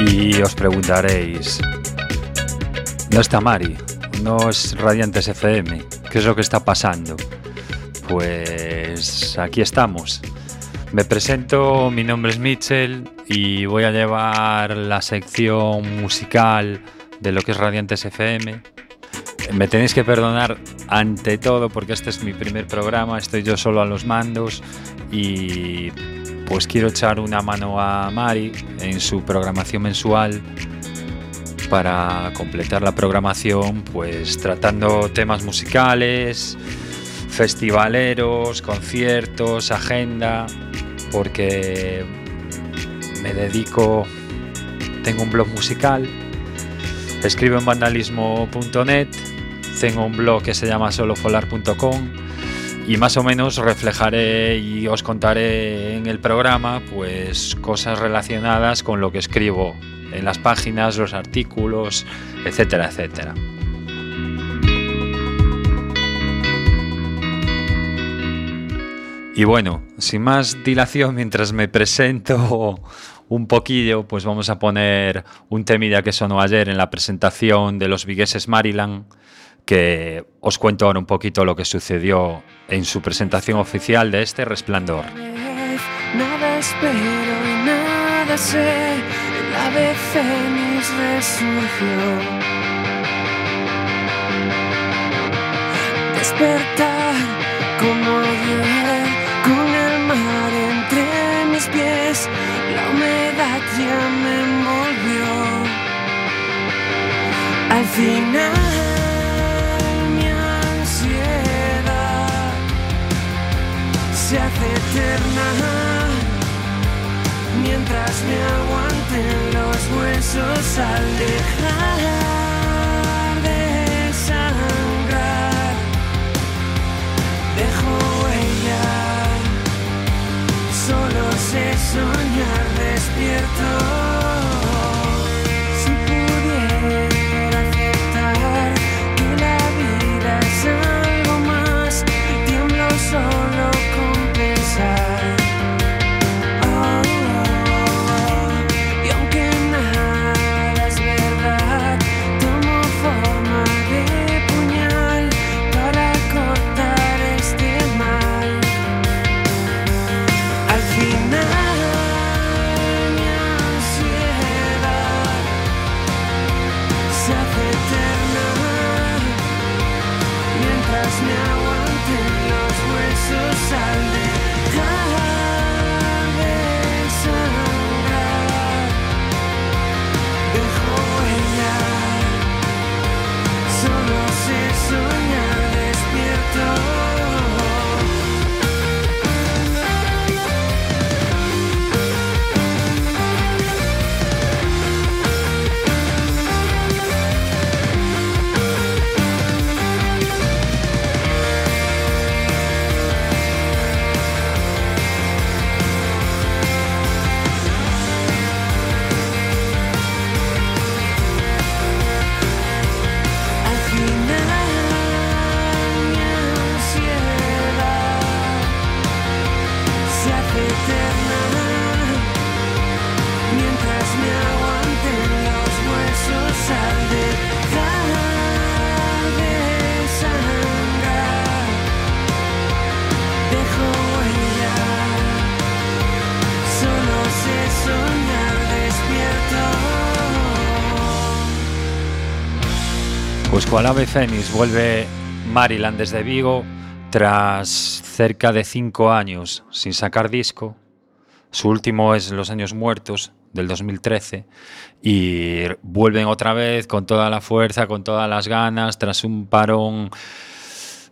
Y os preguntaréis, ¿no está Mari? ¿No es Radiantes FM? ¿Qué es lo que está pasando? Pues aquí estamos. Me presento, mi nombre es Mitchell y voy a llevar la sección musical de lo que es Radiantes FM. Me tenéis que perdonar ante todo porque este es mi primer programa, estoy yo solo a los mandos y pues quiero echar una mano a Mari en su programación mensual para completar la programación, pues tratando temas musicales, festivaleros, conciertos, agenda, porque me dedico, tengo un blog musical, escribo en vandalismo.net, tengo un blog que se llama solofolar.com y más o menos reflejaré y os contaré en el programa pues cosas relacionadas con lo que escribo en las páginas, los artículos, etcétera, etcétera. Y bueno, sin más dilación, mientras me presento un poquillo, pues vamos a poner un temida que sonó ayer en la presentación de los Vigueses Maryland, que os cuento ahora un poquito lo que sucedió en su presentación oficial de este Resplandor. Nada espero y nada sé, el ave fénix resurgió. Despertar como ayer, con el mar entre mis pies, la humedad ya me envolvió. Al final. Se hace eterna mientras me aguanten los huesos al dejar de sangrar. Dejo huella, solo sé soñar despierto. Cual ave fénix vuelve Maryland desde Vigo tras cerca de cinco años sin sacar disco. Su último es Los Años Muertos del 2013 y vuelven otra vez con toda la fuerza, con todas las ganas, tras un parón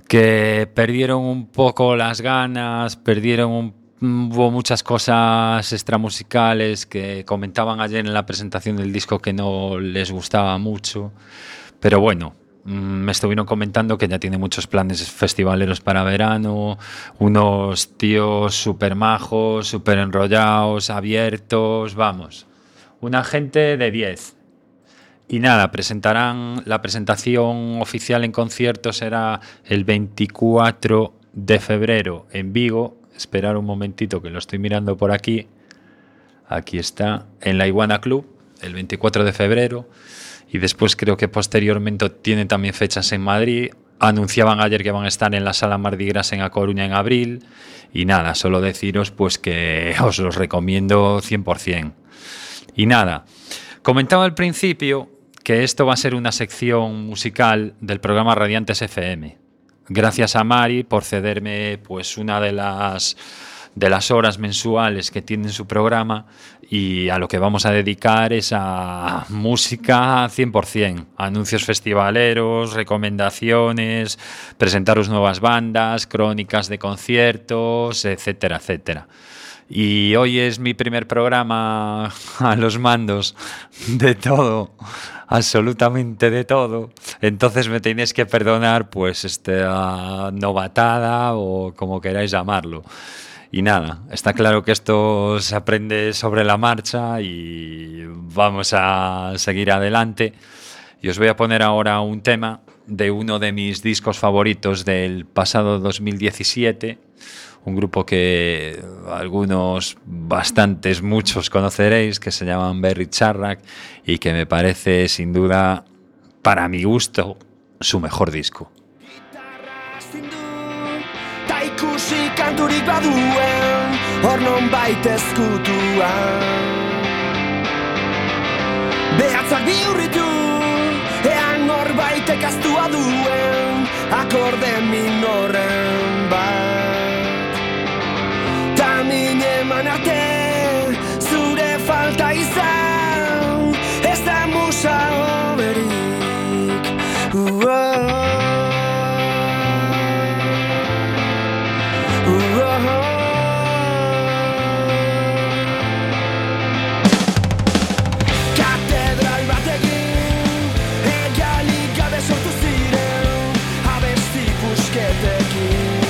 que perdieron un poco las ganas, perdieron muchas cosas extramusicales que comentaban ayer en la presentación del disco que no les gustaba mucho. Pero bueno, me estuvieron comentando que ya tiene muchos planes festivaleros para verano, unos tíos súper majos, súper enrollados, abiertos, vamos, una gente de 10. Y nada, presentarán la presentación oficial en concierto será el 24 de febrero en Vigo. Esperar un momentito que lo estoy mirando por aquí. Aquí está, en la Iguana Club, el 24 de febrero. Y después creo que posteriormente tienen también fechas en Madrid. Anunciaban ayer que van a estar en la Sala Mardi Gras en A Coruña en abril. Y nada, solo deciros pues que os los recomiendo 100%. Y nada, comentaba al principio que esto va a ser una sección musical del programa Radiantes FM. Gracias a Mari por cederme pues una de las de las horas mensuales que tiene su programa y a lo que vamos a dedicar es a música 100%, anuncios festivaleros, recomendaciones, presentaros nuevas bandas, crónicas de conciertos, etcétera, etcétera. Y hoy es mi primer programa a los mandos de todo, absolutamente de todo. Entonces me tenéis que perdonar pues esta novatada o como queráis llamarlo. Y nada, está claro que esto se aprende sobre la marcha y vamos a seguir adelante. Y os voy a poner ahora un tema de uno de mis discos favoritos del pasado 2017, un grupo que algunos, bastantes, muchos conoceréis, que se llaman Berry Charrack y que me parece sin duda, para mi gusto, su mejor disco. Ikusi kanturik baduen Hor non baita ezkutuan Behatzak bihurritu Ean hor baita kastua duen Akorde minoren bat. Ta mine eman arte again.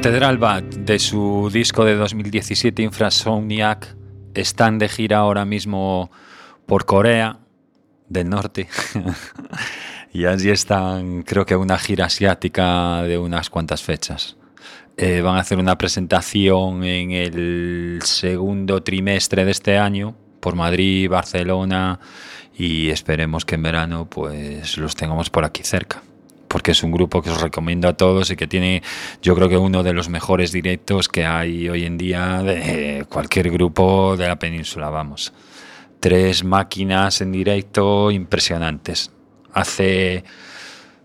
Catedral Bat, de su disco de 2017 Infrasoniac, están de gira ahora mismo por Corea del Norte. y allí están, creo que una gira asiática de unas cuantas fechas. Eh, van a hacer una presentación en el segundo trimestre de este año por Madrid, Barcelona y esperemos que en verano pues los tengamos por aquí cerca porque es un grupo que os recomiendo a todos y que tiene yo creo que uno de los mejores directos que hay hoy en día de cualquier grupo de la península, vamos. Tres máquinas en directo impresionantes. Hace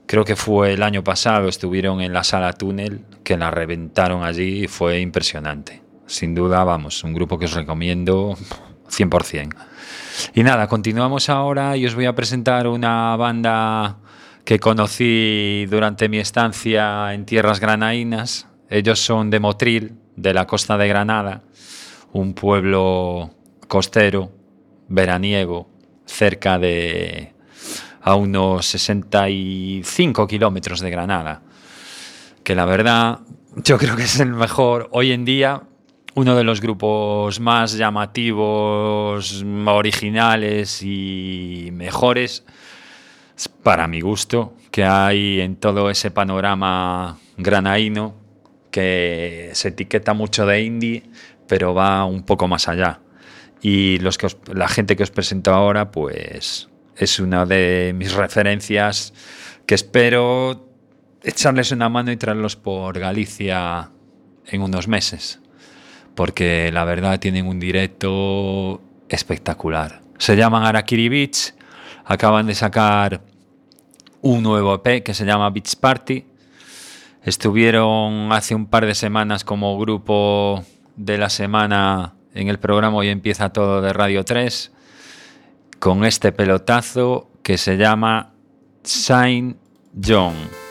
creo que fue el año pasado, estuvieron en la sala túnel, que la reventaron allí y fue impresionante. Sin duda, vamos, un grupo que os recomiendo 100%. Y nada, continuamos ahora y os voy a presentar una banda que conocí durante mi estancia en tierras granaínas. Ellos son de Motril, de la costa de Granada, un pueblo costero, veraniego, cerca de a unos 65 kilómetros de Granada, que la verdad yo creo que es el mejor hoy en día, uno de los grupos más llamativos, originales y mejores para mi gusto, que hay en todo ese panorama granaíno que se etiqueta mucho de indie, pero va un poco más allá. Y los que la gente que os presento ahora, pues es una de mis referencias que espero echarles una mano y traerlos por Galicia en unos meses, porque la verdad tienen un directo espectacular. Se llaman Arakiri Beach acaban de sacar un nuevo EP que se llama Beach Party. Estuvieron hace un par de semanas como grupo de la semana en el programa Hoy empieza todo de Radio 3 con este pelotazo que se llama Saint John.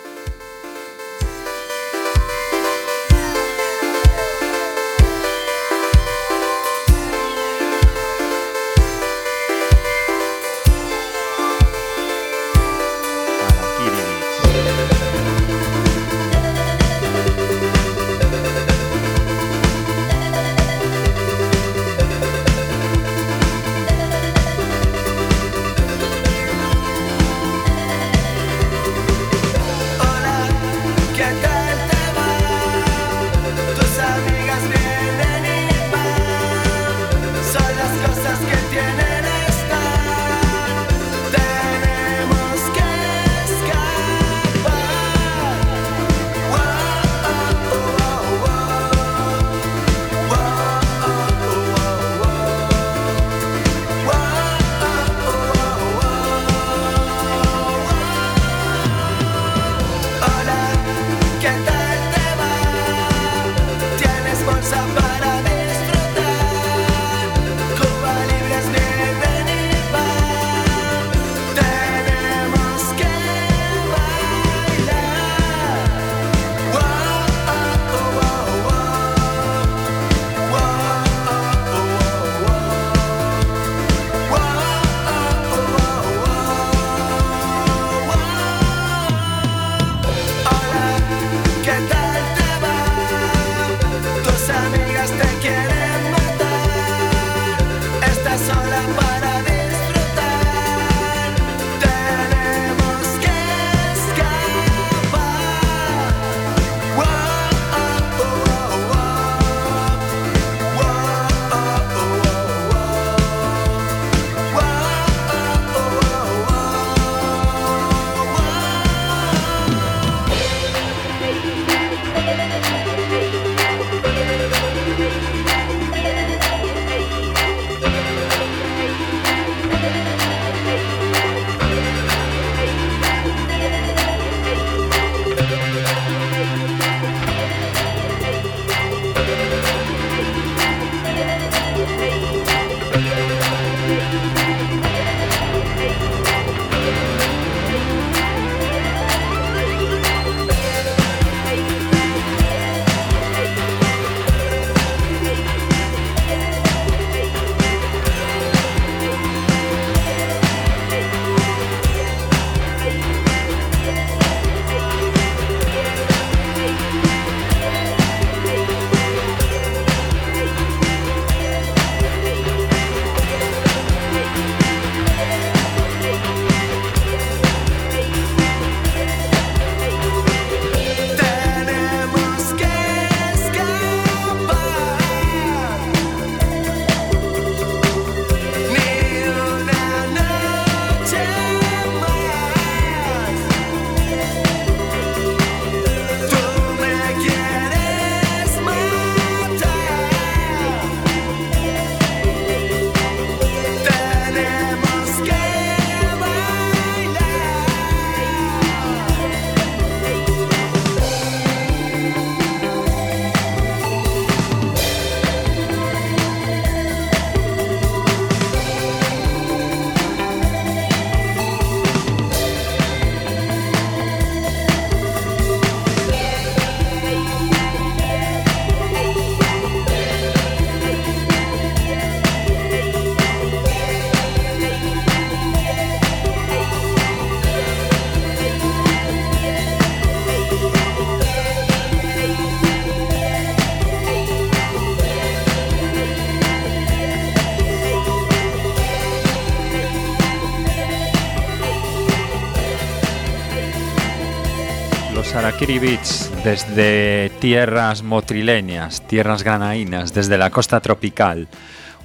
Arakiri Beach desde tierras motrileñas, tierras granaínas, desde la costa tropical.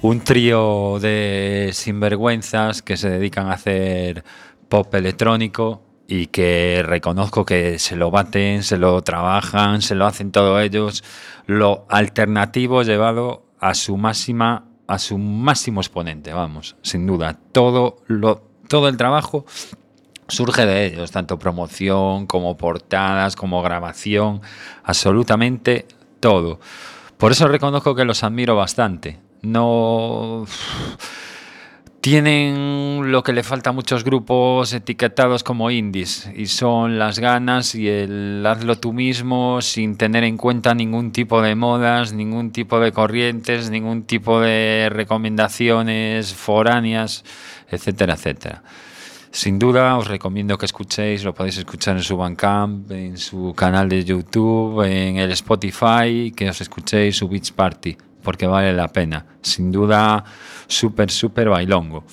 Un trío de sinvergüenzas que se dedican a hacer pop electrónico y que reconozco que se lo baten, se lo trabajan, se lo hacen todos ellos. Lo alternativo llevado a su máxima, a su máximo exponente, vamos, sin duda. Todo lo, todo el trabajo surge de ellos, tanto promoción como portadas, como grabación, absolutamente todo. Por eso reconozco que los admiro bastante. No tienen lo que le falta a muchos grupos etiquetados como indies y son las ganas y el hazlo tú mismo sin tener en cuenta ningún tipo de modas, ningún tipo de corrientes, ningún tipo de recomendaciones foráneas, etcétera, etcétera. Sin duda os recomiendo que escuchéis, lo podéis escuchar en su Bandcamp, en su canal de YouTube, en el Spotify, que os escuchéis su Beach Party, porque vale la pena. Sin duda, súper, súper bailongo.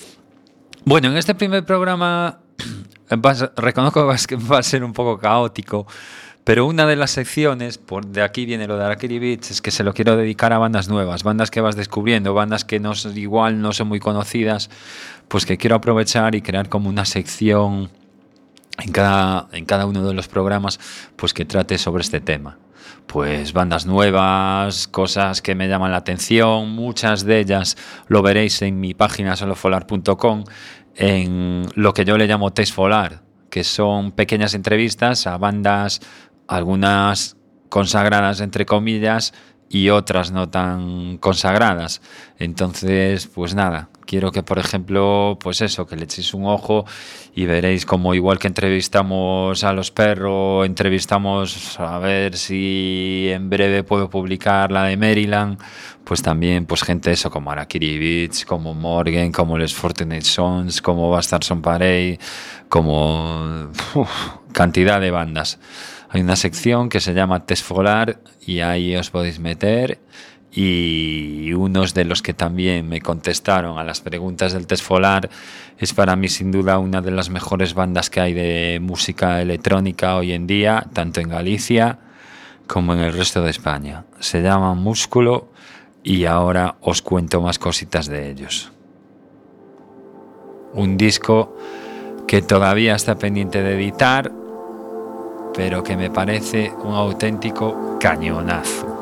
Bueno, en este primer programa reconozco que va a ser un poco caótico, pero una de las secciones, por de aquí viene lo de Arakiri Beach, es que se lo quiero dedicar a bandas nuevas, bandas que vas descubriendo, bandas que no, igual no son muy conocidas, pues que quiero aprovechar y crear como una sección en cada, en cada uno de los programas, pues que trate sobre este tema. Pues bandas nuevas, cosas que me llaman la atención, muchas de ellas lo veréis en mi página solofolar.com, en lo que yo le llamo test folar, que son pequeñas entrevistas a bandas algunas consagradas entre comillas y otras no tan consagradas. Entonces, pues nada, quiero que por ejemplo, pues eso, que le echéis un ojo y veréis como igual que entrevistamos a los perros, entrevistamos a ver si en breve puedo publicar la de Maryland, pues también pues gente eso como Arakiri Beach, como Morgan, como Les Fortunate Sons, como Bastard Son Parade, como cantidad de bandas. Hay una sección que se llama Test Folar y ahí os podéis meter y unos de los que también me contestaron a las preguntas del Test Folar es para mí sin duda una de las mejores bandas que hay de música electrónica hoy en día, tanto en Galicia como en el resto de España. Se llama Músculo y ahora os cuento más cositas de ellos. Un disco que todavía está pendiente de editar, pero que me parece un auténtico cañonazo.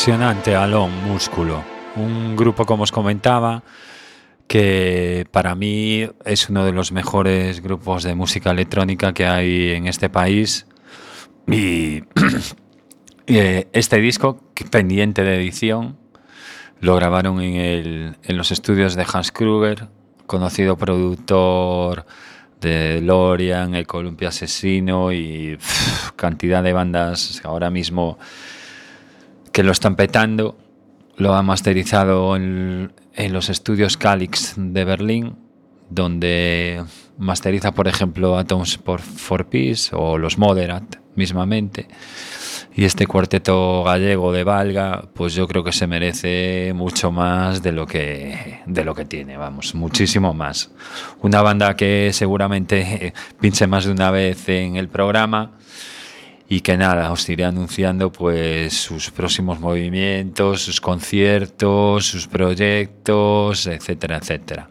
Impresionante, Alon, Músculo. Un grupo, como os comentaba, que para mí es uno de los mejores grupos de música electrónica que hay en este país. Y eh, este disco, pendiente de edición, lo grabaron en, los estudios de Hans Kruger, conocido productor de Lorian, El Columpio Asesino y cantidad de bandas ahora mismo que lo están petando. Lo ha masterizado en, los estudios Calix de Berlín, donde masteriza, por ejemplo, Atoms for, for Peace o los Moderat mismamente. Y este cuarteto gallego de Valga, pues yo creo que se merece mucho más de lo que, de lo que tiene, vamos, muchísimo más. Una banda que seguramente pinche más de una vez en el programa y que nada, os iré anunciando pues sus próximos movimientos, sus conciertos, sus proyectos, etcétera, etcétera.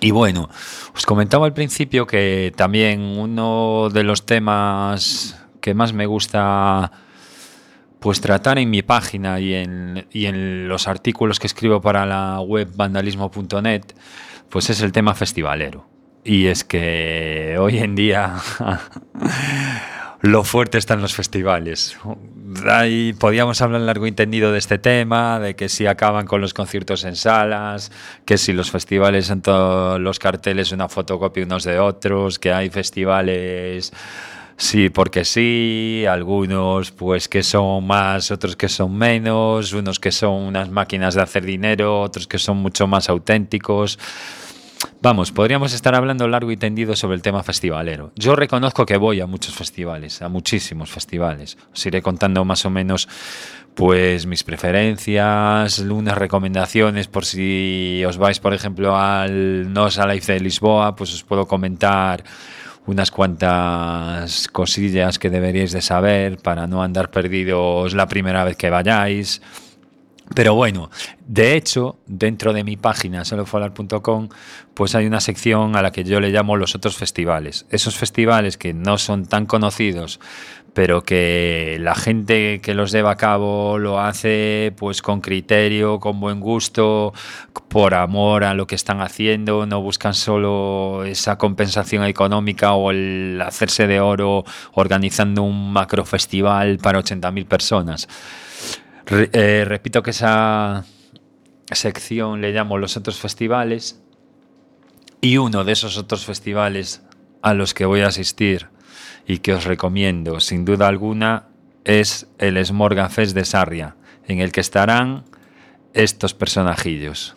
Y bueno, os comentaba al principio que también uno de los temas que más me gusta pues tratar en mi página y en, y en los artículos que escribo para la web vandalismo.net, pues es el tema festivalero. Y es que hoy en día lo fuerte están los festivales. Ahí podíamos hablar largo y entendido de este tema, de que si acaban con los conciertos en salas, que si los festivales son todos los carteles una fotocopia unos de otros, que hay festivales Sí, porque sí, algunos pues que son más, otros que son menos, unos que son unas máquinas de hacer dinero, otros que son mucho más auténticos. Vamos, podríamos estar hablando largo y tendido sobre el tema festivalero. Yo reconozco que voy a muchos festivales, a muchísimos festivales. Os iré contando más o menos pues mis preferencias, unas recomendaciones por si os vais, por ejemplo, al Nos Life de Lisboa, pues os puedo comentar unas cuantas cosillas que deberíais de saber para no andar perdidos la primera vez que vayáis. Pero bueno, de hecho, dentro de mi página solofalar.com, pues hay una sección a la que yo le llamo los otros festivales. Esos festivales que no son tan conocidos, pero que la gente que los lleva a cabo lo hace pues con criterio, con buen gusto, por amor a lo que están haciendo, no buscan solo esa compensación económica o el hacerse de oro organizando un macro festival para 80.000 personas. Eh, repito que esa sección le llamo los otros festivales y uno de esos otros festivales a los que voy a asistir y que os recomiendo sin duda alguna es el Smorga Fest de Sarria, en el que estarán estos personajillos.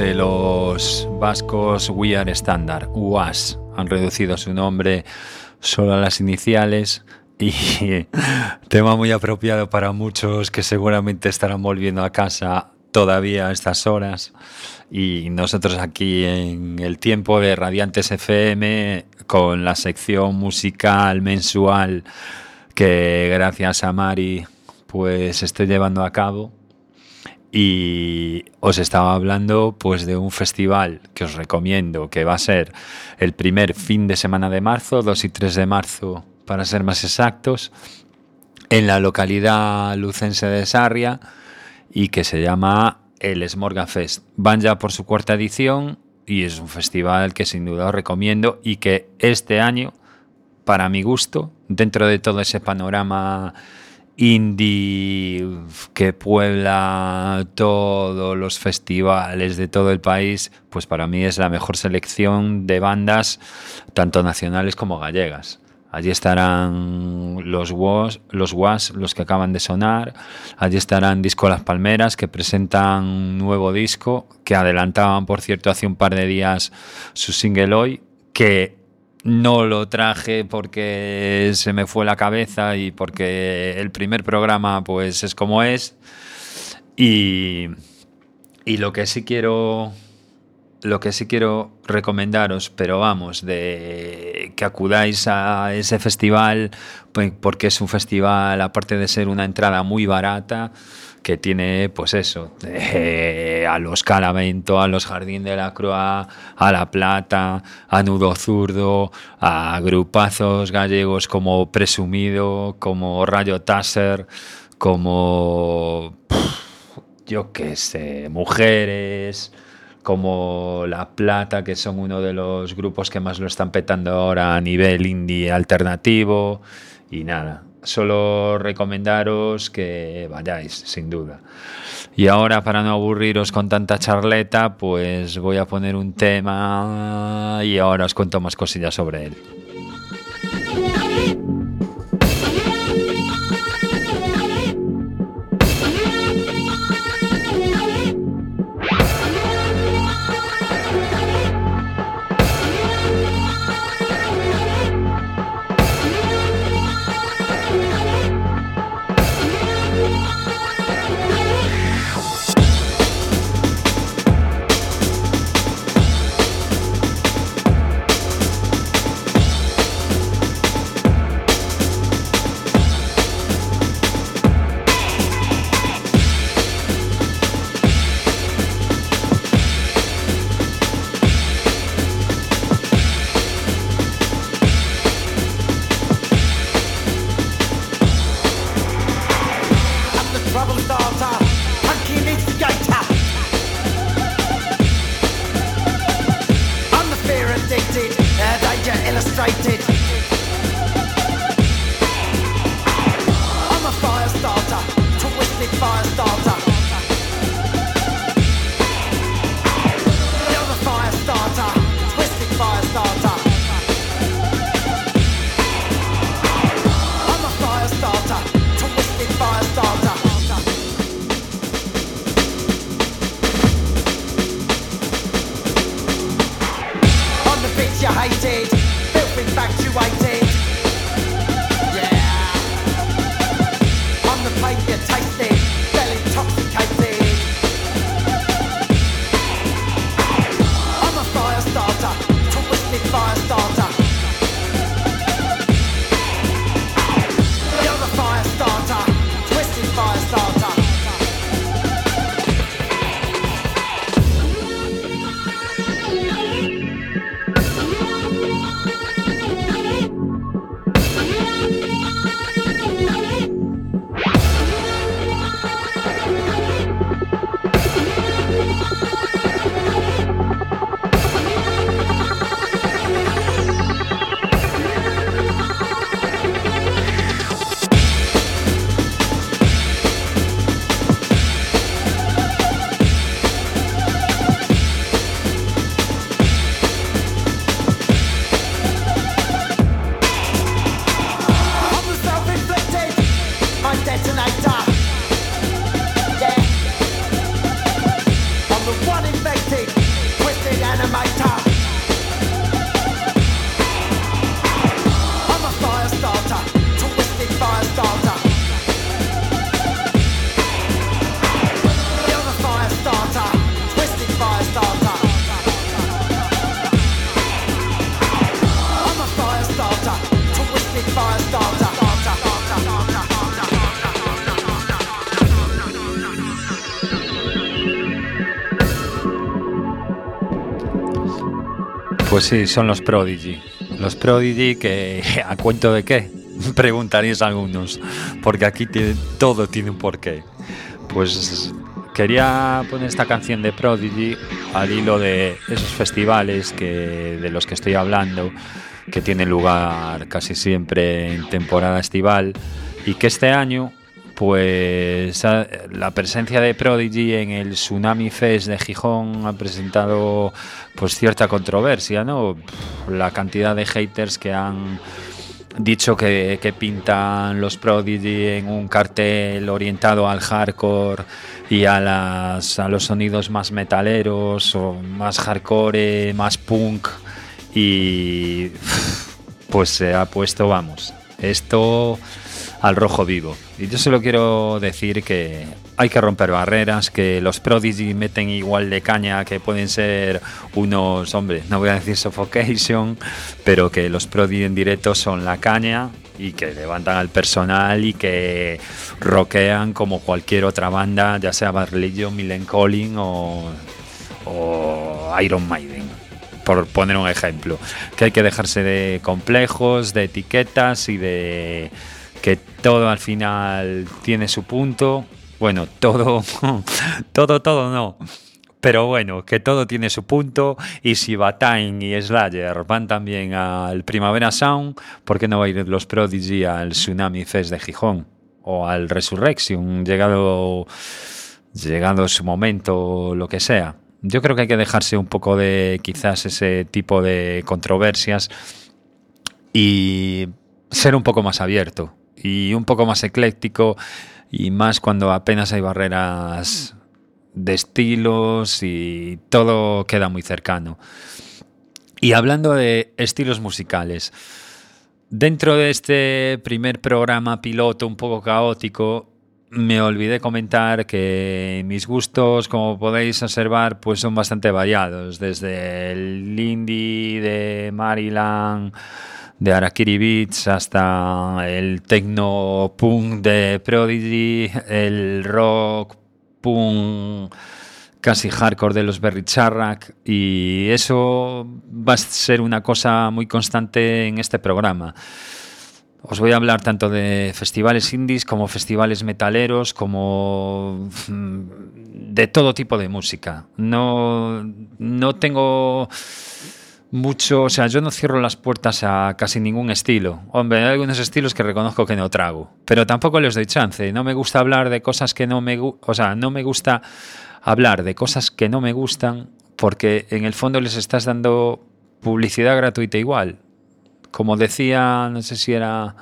De los vascos We Are Standard, UAS. Han reducido su nombre solo a las iniciales y tema muy apropiado para muchos que seguramente estarán volviendo a casa todavía a estas horas y nosotros aquí en el tiempo de Radiantes FM con la sección musical mensual que gracias a Mari pues estoy llevando a cabo y os estaba hablando pues de un festival que os recomiendo que va a ser el primer fin de semana de marzo, 2 y 3 de marzo para ser más exactos, en la localidad lucense de Sarria y que se llama el Smorga Fest. Van ya por su cuarta edición y es un festival que sin duda os recomiendo y que este año, para mi gusto, dentro de todo ese panorama indie que puebla todos los festivales de todo el país, pues para mí es la mejor selección de bandas, tanto nacionales como gallegas. Allí estarán los Was, los Was, los que acaban de sonar. Allí estarán Disco Las Palmeras, que presentan un nuevo disco, que adelantaban, por cierto, hace un par de días su single hoy, que no lo traje porque se me fue la cabeza y porque el primer programa pues es como es. Y, lo que sí quiero lo que sí quiero recomendaros, pero vamos, de que acudáis a ese festival, pues, porque es un festival, aparte de ser una entrada muy barata, que tiene, pues eso, eh, a los Calamento, a los Jardín de la Croa, a La Plata, a Nudo Zurdo, a grupazos gallegos como Presumido, como Rayo Tasser, como, yo qué sé, Mujeres como La Plata, que son uno de los grupos que más lo están petando ahora a nivel indie alternativo. Y nada, solo recomendaros que vayáis, sin duda. Y ahora, para no aburriros con tanta charleta, pues voy a poner un tema y ahora os cuento más cosillas sobre él. Pues sí, son los Prodigy. Los Prodigy que a cuento de qué, preguntaréis algunos, porque aquí tiene, todo tiene un porqué. Pues quería poner esta canción de Prodigy al hilo de esos festivales que, de los que estoy hablando, que tienen lugar casi siempre en temporada estival y que este año pues la presencia de Prodigy en el Tsunami Fest de Gijón ha presentado pues cierta controversia, ¿no? La cantidad de haters que han dicho que, pintan los Prodigy en un cartel orientado al hardcore y a, las, a los sonidos más metaleros o más hardcore, más punk y pues se ha puesto, vamos, esto al rojo vivo. Y yo solo quiero decir que hay que romper barreras, que los Prodigy meten igual de caña que pueden ser unos, hombre, no voy a decir suffocation, pero que los Prodigy en directo son la caña y que levantan al personal y que rockean como cualquier otra banda, ya sea Barlillo, Millen Collin o, o Iron Maiden por poner un ejemplo, que hay que dejarse de complejos, de etiquetas y de que todo al final tiene su punto. Bueno, todo, todo, todo no. Pero bueno, que todo tiene su punto y si Batain y Slayer van también al Primavera Sound, ¿por qué no va a ir los Prodigy al Tsunami Fest de Gijón? O al Resurrection, llegado, llegado su momento, lo que sea. Yo creo que hay que dejarse un poco de quizás ese tipo de controversias y ser un poco más abierto y un poco más ecléctico y más cuando apenas hay barreras de estilos y todo queda muy cercano. Y hablando de estilos musicales, dentro de este primer programa piloto un poco caótico, me olvidé comentar que mis gustos, como podéis observar, pues son bastante variados, desde el indie de Maryland, de Arakiri Beats hasta el techno punk de Prodigy, el rock punk casi hardcore de los Berry y eso va a ser una cosa muy constante en este programa. Os voy a hablar tanto de festivales indies como festivales metaleros, como mm, de todo tipo de música. No, no tengo mucho, o sea, yo no cierro las puertas a casi ningún estilo. Hombre, hay algunos estilos que reconozco que no trago, pero tampoco les doy chance. No me gusta hablar de cosas que no me, o sea, no me gusta hablar de cosas que no me gustan porque en el fondo les estás dando publicidad gratuita igual. Como decía, no sé si era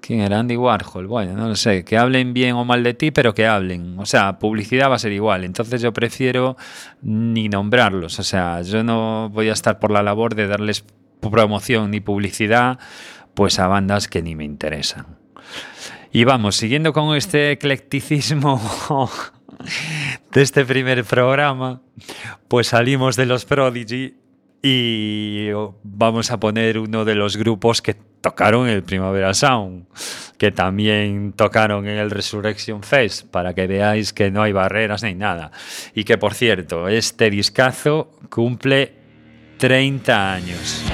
¿Quién era Andy Warhol? Bueno, no lo sé, que hablen bien o mal de ti, pero que hablen. O sea, publicidad va a ser igual. Entonces yo prefiero ni nombrarlos. O sea, yo no voy a estar por la labor de darles promoción ni publicidad pues a bandas que ni me interesan. Y vamos, siguiendo con este eclecticismo de este primer programa, pues salimos de los Prodigy y vamos a poner uno de los grupos que tocaron el Primavera Sound, que también tocaron en el Resurrection Fest, para que veáis que no hay barreras ni nada. Y que por cierto, este discazo cumple 30 años.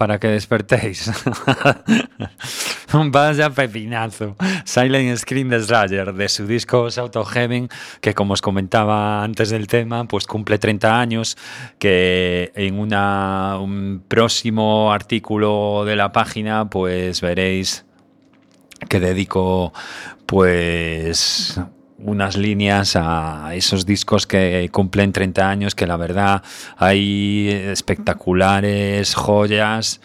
Para que despertéis. Vaya pepinazo. Silent Screen de Slayer, de su disco Auto Heaven, que como os comentaba antes del tema, pues cumple 30 años, que en un próximo artículo de la página, pues veréis que dedico pues unas líneas a esos discos que cumplen 30 años, que la verdad hay espectaculares joyas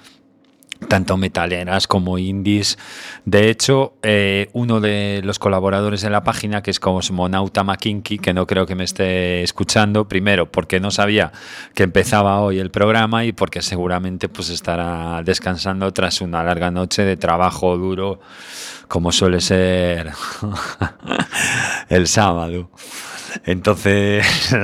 tanto metaleras como indies. De hecho, eh, uno de los colaboradores de la página, que es Cosmonauta McKinky, que no creo que me esté escuchando, primero porque no sabía que empezaba hoy el programa y porque seguramente pues estará descansando tras una larga noche de trabajo duro como suele ser el sábado. Entonces,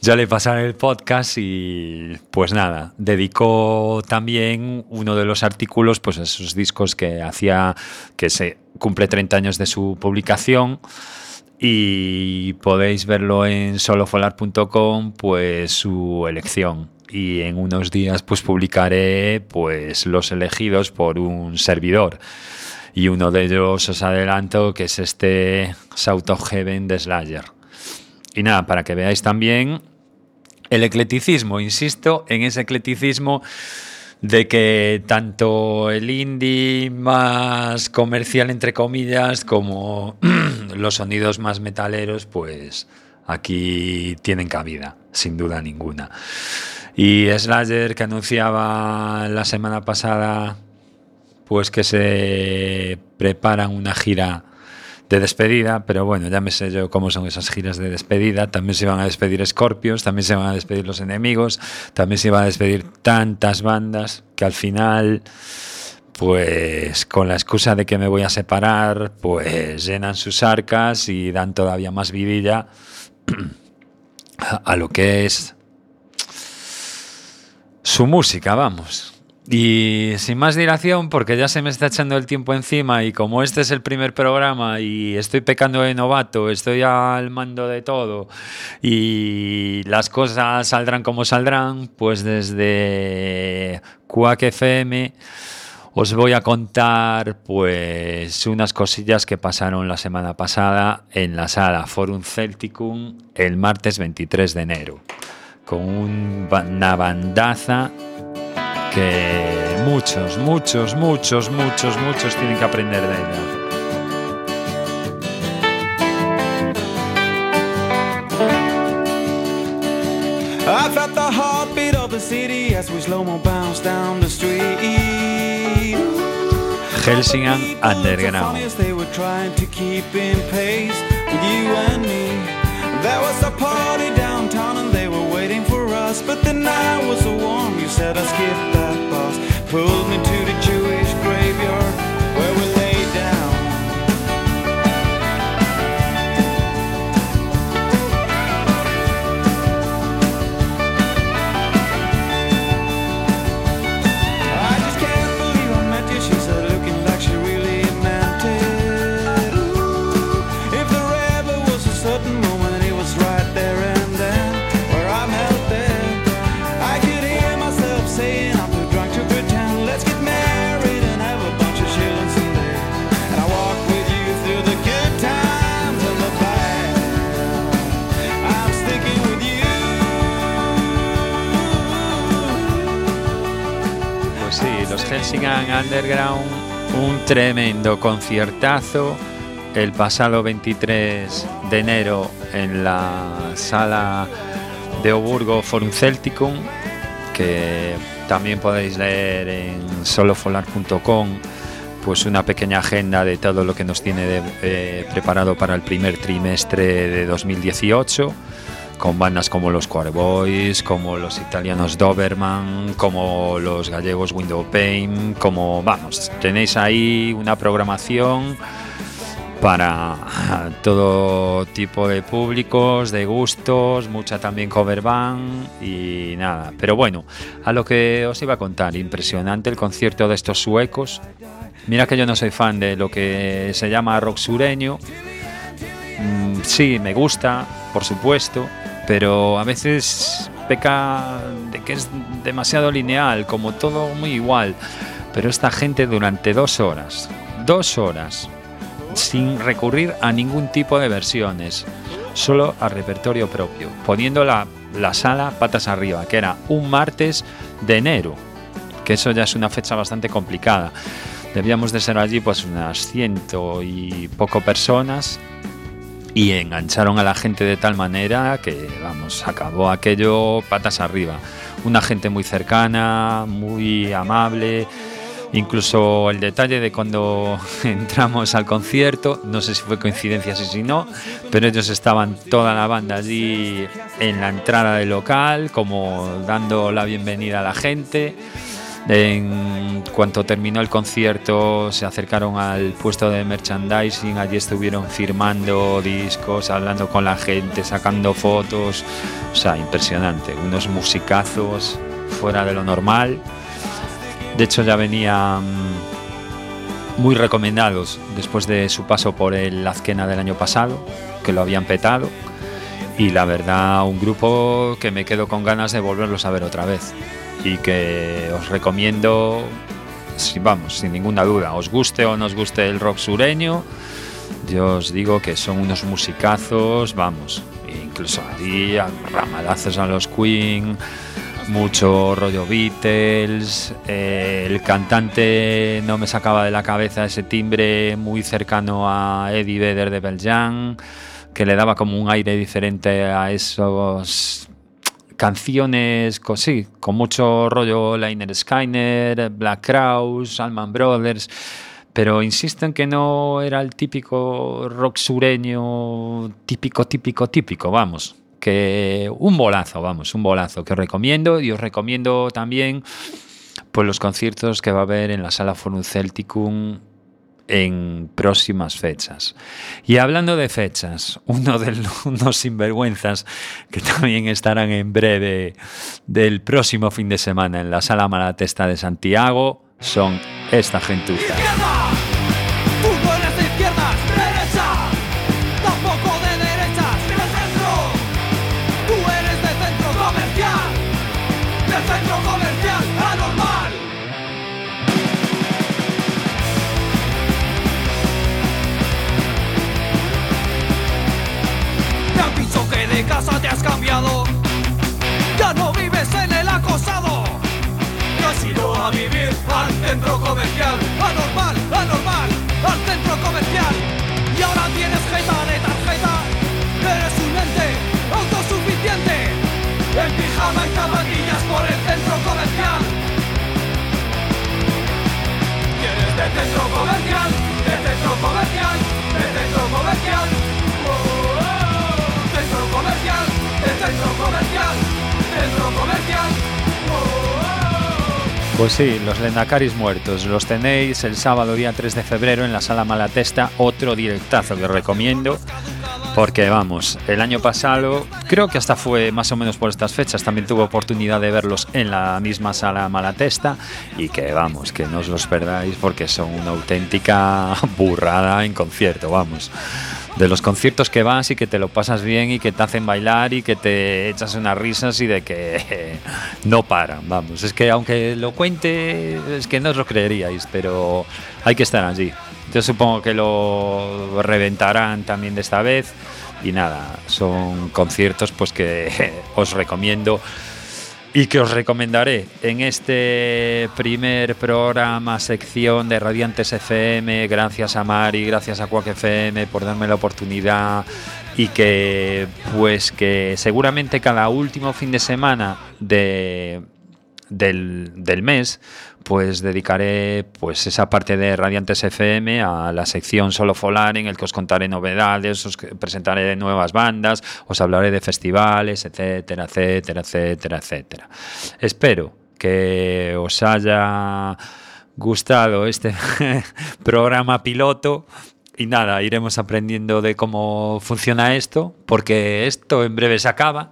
ya le pasaré el podcast y pues nada, dedicó también uno de los artículos pues a esos discos que hacía, que se cumple 30 años de su publicación. Y podéis verlo en solofolar.com pues su elección. Y en unos días pues publicaré pues los elegidos por un servidor. Y uno de ellos os adelanto que es este South of Heaven de Slayer. Y nada, para que veáis también el ecleticismo, insisto en ese ecleticismo de que tanto el indie más comercial, entre comillas, como los sonidos más metaleros, pues aquí tienen cabida, sin duda ninguna. Y Slayer, que anunciaba la semana pasada pues que se preparan una gira de despedida, pero bueno, ya me sé yo cómo son esas giras de despedida. También se van a despedir Scorpions, también se van a despedir los enemigos, también se van a despedir tantas bandas que al final, pues con la excusa de que me voy a separar, pues llenan sus arcas y dan todavía más vidilla a lo que es su música, vamos. Y sin más dilación, porque ya se me está echando el tiempo encima y como este es el primer programa y estoy pecando de novato, estoy al mando de todo y las cosas saldrán como saldrán, pues desde Quack FM os voy a contar pues unas cosillas que pasaron la semana pasada en la sala Forum Celticum el martes 23 de enero con una bandaza que muchos, muchos, muchos, muchos, muchos tienen que aprender de ella. I felt the heartbeat of the city as we slow mo bounce down the street. Helsingin Underground. They were trying to keep in pace with you and me. There was a party downtown and they were waiting for us, but the night was so warm. You said I skipped pulled me to the Jewish graveyard Helsingin Underground, un tremendo conciertazo. El pasado 23 de enero en la sala de Oburgo Forum Celticum, que también podéis leer en solofolar.com pues una pequeña agenda de todo lo que nos tiene eh, preparado para el primer trimestre de 2018 con bandas como los Boys, como los italianos Doberman, como los gallegos Window Pain, como vamos, tenéis ahí una programación para todo tipo de públicos, de gustos, mucha también cover band y nada. Pero bueno, a lo que os iba a contar, impresionante el concierto de estos suecos. Mira que yo no soy fan de lo que se llama rock sureño. Mm, sí, me gusta, por supuesto, pero a veces peca de que es demasiado lineal, como todo muy igual. Pero esta gente durante dos horas, dos horas, sin recurrir a ningún tipo de versiones, solo a repertorio propio, poniendo la, la sala patas arriba, que era un martes de enero, que eso ya es una fecha bastante complicada. Debíamos de ser allí pues unas ciento y poco personas y engancharon a la gente de tal manera que, vamos, acabó aquello patas arriba. Una gente muy cercana, muy amable. Incluso el detalle de cuando entramos al concierto, no sé si fue coincidencia, si si no, pero ellos estaban toda la banda allí en la entrada del local, como dando la bienvenida a la gente. En cuanto terminó el concierto, se acercaron al puesto de merchandising, allí estuvieron firmando discos, hablando con la gente, sacando fotos. O sea, impresionante. Unos musicazos fuera de lo normal. De hecho, ya venían muy recomendados después de su paso por el Azquena del año pasado, que lo habían petado. Y la verdad, un grupo que me quedo con ganas de volverlos a ver otra vez y que os recomiendo, vamos, sin ninguna duda, os guste o no os guste el rock sureño, yo os digo que son unos musicazos, vamos, incluso allí ramalazos a los Queen, mucho rollo Beatles, eh, el cantante no me sacaba de la cabeza ese timbre muy cercano a Eddie Vedder de Beljan, que le daba como un aire diferente a esos canciones con, sí, con mucho rollo Liner Skyner, Black Crowes, Alman Brothers, pero insisto en que no era el típico rock sureño, típico, típico, típico, vamos, que un bolazo, vamos, un bolazo que os recomiendo y os recomiendo también pues los conciertos que va a haber en la Sala Forum Celticum en próximas fechas. Y hablando de fechas, uno de los sinvergüenzas que también estarán en breve del próximo fin de semana en la Sala Malatesta de Santiago son esta gentuza. Comercial. Anormal, anormal, al centro comercial. Y ahora tienes jeta de tarjeta. Eres un ente autosuficiente. En pijama y zapatillas por el centro comercial. Quieres de centro comercial, de centro comercial, de centro comercial. Pues sí, los Lendacaris muertos. Los tenéis el sábado día 3 de febrero en la sala Malatesta. Otro directazo que os recomiendo. Porque vamos, el año pasado, creo que hasta fue más o menos por estas fechas, también tuve oportunidad de verlos en la misma sala Malatesta. Y que vamos, que no os los perdáis porque son una auténtica burrada en concierto, vamos de los conciertos que vas y que te lo pasas bien y que te hacen bailar y que te echas unas risas y de que no paran, vamos. Es que aunque lo cuente, es que no os lo creeríais, pero hay que estar allí. Yo supongo que lo reventarán también de esta vez y nada, son conciertos pues que os recomiendo y que os recomendaré en este primer programa, sección de Radiantes FM. Gracias a Mari, gracias a Quack FM por darme la oportunidad y que pues que seguramente cada último fin de semana de, del, del mes pues dedicaré pues esa parte de Radiantes FM a la sección Solo Folar en el que os contaré novedades, os presentaré nuevas bandas, os hablaré de festivales, etcétera, etcétera, etcétera, etcétera. Espero que os haya gustado este programa piloto y nada, iremos aprendiendo de cómo funciona esto, porque esto en breve se acaba.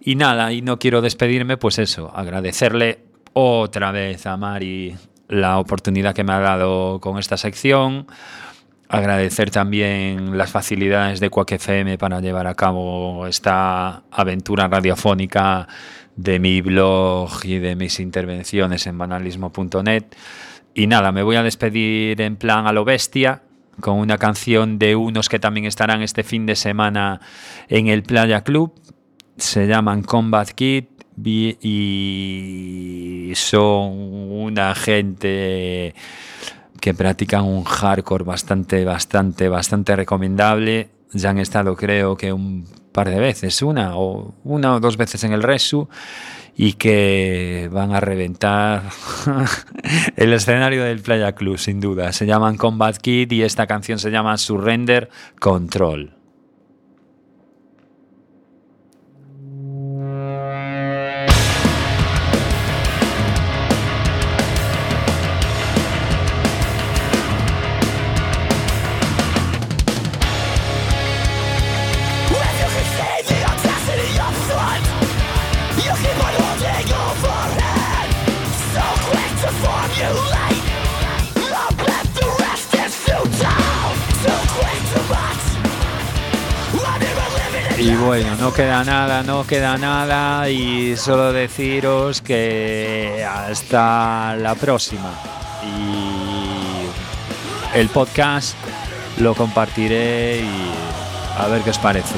Y nada, y no quiero despedirme, pues eso, agradecerle otra vez a Mari la oportunidad que me ha dado con esta sección. Agradecer también las facilidades de Quack FM para llevar a cabo esta aventura radiofónica de mi blog y de mis intervenciones en banalismo.net. Y nada, me voy a despedir en plan a lo bestia, con una canción de unos que también estarán este fin de semana en el Playa Club. Se llaman Combat Kit y son una gente que practican un hardcore bastante, bastante, bastante recomendable. Ya han estado creo que un par de veces, una o una o dos veces en el Resu y que van a reventar el escenario del Playa Club, sin duda. Se llaman Combat Kid y esta canción se llama Surrender Control. Bueno, no queda nada, no queda nada y solo deciros que hasta la próxima. Y el podcast lo compartiré y a ver qué os parece,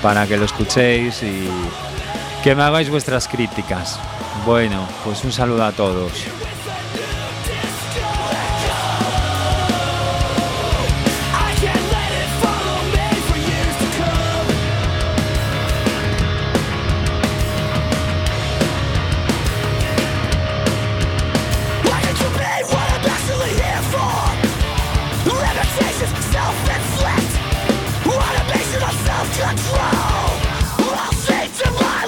para que lo escuchéis y que me hagáis vuestras críticas. Bueno, pues un saludo a todos.